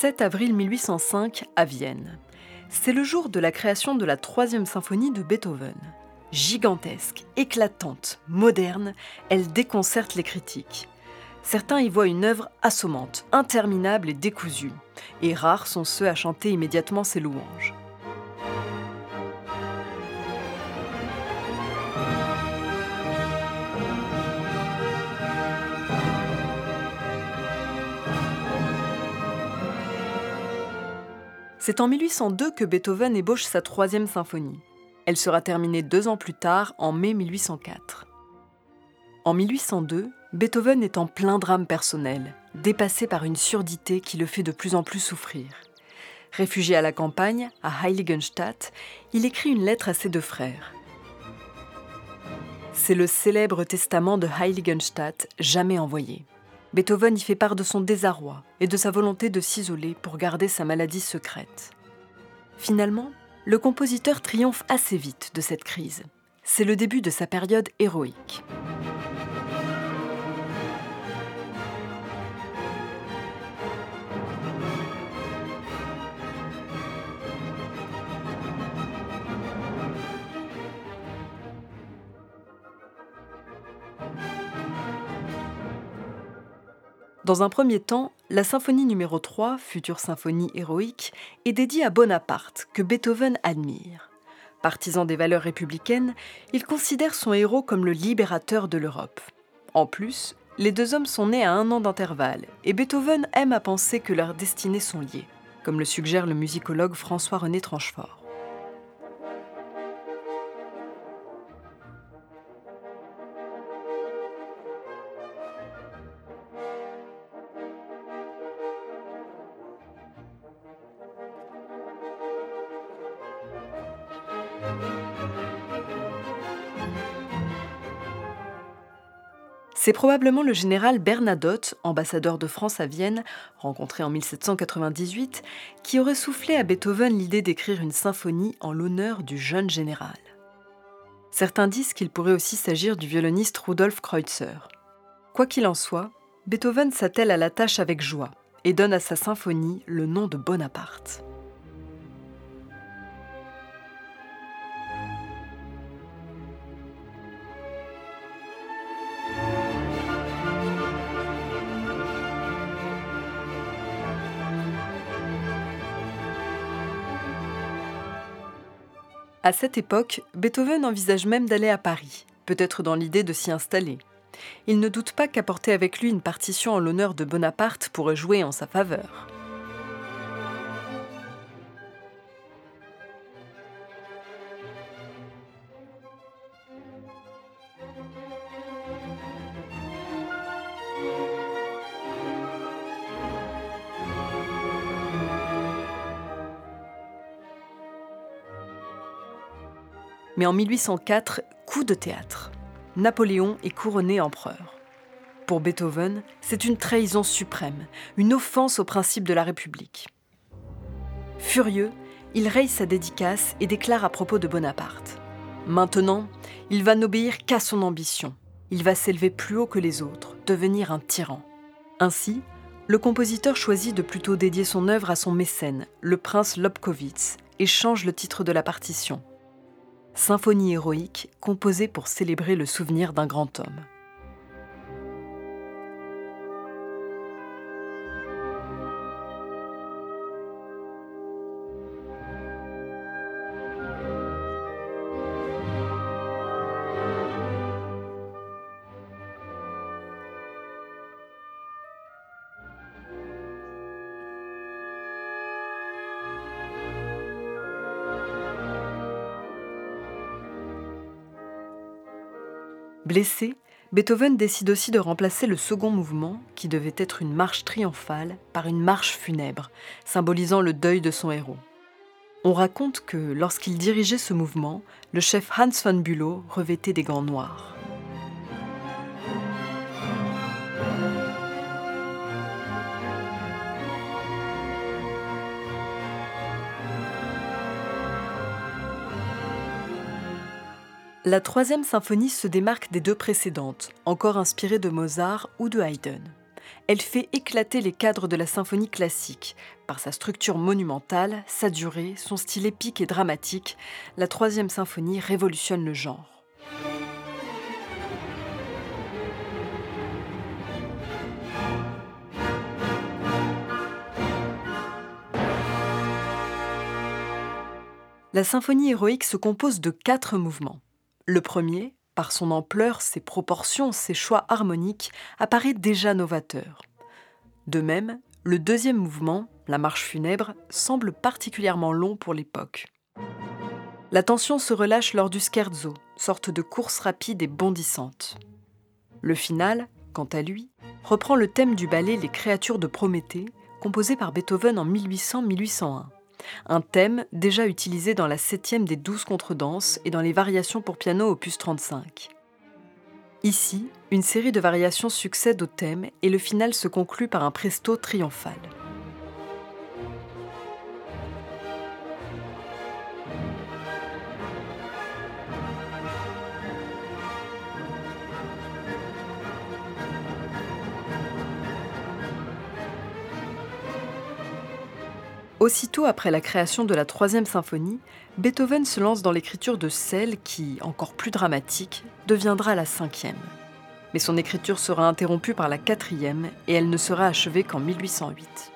7 avril 1805 à Vienne. C'est le jour de la création de la troisième symphonie de Beethoven. Gigantesque, éclatante, moderne, elle déconcerte les critiques. Certains y voient une œuvre assommante, interminable et décousue, et rares sont ceux à chanter immédiatement ses louanges. C'est en 1802 que Beethoven ébauche sa troisième symphonie. Elle sera terminée deux ans plus tard, en mai 1804. En 1802, Beethoven est en plein drame personnel, dépassé par une surdité qui le fait de plus en plus souffrir. Réfugié à la campagne, à Heiligenstadt, il écrit une lettre à ses deux frères. C'est le célèbre testament de Heiligenstadt jamais envoyé. Beethoven y fait part de son désarroi et de sa volonté de s'isoler pour garder sa maladie secrète. Finalement, le compositeur triomphe assez vite de cette crise. C'est le début de sa période héroïque. Dans un premier temps, la symphonie numéro 3, future symphonie héroïque, est dédiée à Bonaparte, que Beethoven admire. Partisan des valeurs républicaines, il considère son héros comme le libérateur de l'Europe. En plus, les deux hommes sont nés à un an d'intervalle, et Beethoven aime à penser que leurs destinées sont liées, comme le suggère le musicologue François-René Tranchefort. C'est probablement le général Bernadotte, ambassadeur de France à Vienne, rencontré en 1798, qui aurait soufflé à Beethoven l'idée d'écrire une symphonie en l'honneur du jeune général. Certains disent qu'il pourrait aussi s'agir du violoniste Rudolf Kreutzer. Quoi qu'il en soit, Beethoven s'attelle à la tâche avec joie et donne à sa symphonie le nom de Bonaparte. À cette époque, Beethoven envisage même d'aller à Paris, peut-être dans l'idée de s'y installer. Il ne doute pas qu'apporter avec lui une partition en l'honneur de Bonaparte pourrait jouer en sa faveur. Mais en 1804, coup de théâtre. Napoléon est couronné empereur. Pour Beethoven, c'est une trahison suprême, une offense au principe de la République. Furieux, il raye sa dédicace et déclare à propos de Bonaparte. Maintenant, il va n'obéir qu'à son ambition. Il va s'élever plus haut que les autres, devenir un tyran. Ainsi, le compositeur choisit de plutôt dédier son œuvre à son mécène, le prince Lobkowitz, et change le titre de la partition symphonie héroïque composée pour célébrer le souvenir d'un grand homme. Blessé, Beethoven décide aussi de remplacer le second mouvement, qui devait être une marche triomphale, par une marche funèbre, symbolisant le deuil de son héros. On raconte que lorsqu'il dirigeait ce mouvement, le chef Hans von Bülow revêtait des gants noirs. La troisième symphonie se démarque des deux précédentes, encore inspirée de Mozart ou de Haydn. Elle fait éclater les cadres de la symphonie classique. Par sa structure monumentale, sa durée, son style épique et dramatique, la troisième symphonie révolutionne le genre. La symphonie héroïque se compose de quatre mouvements. Le premier, par son ampleur, ses proportions, ses choix harmoniques, apparaît déjà novateur. De même, le deuxième mouvement, la marche funèbre, semble particulièrement long pour l'époque. La tension se relâche lors du scherzo, sorte de course rapide et bondissante. Le final, quant à lui, reprend le thème du ballet Les créatures de Prométhée, composé par Beethoven en 1800-1801 un thème déjà utilisé dans la septième des douze contredanses et dans les variations pour piano opus 35. Ici, une série de variations succède au thème et le final se conclut par un presto triomphal. Aussitôt après la création de la troisième symphonie, Beethoven se lance dans l'écriture de celle qui, encore plus dramatique, deviendra la cinquième. Mais son écriture sera interrompue par la quatrième et elle ne sera achevée qu'en 1808.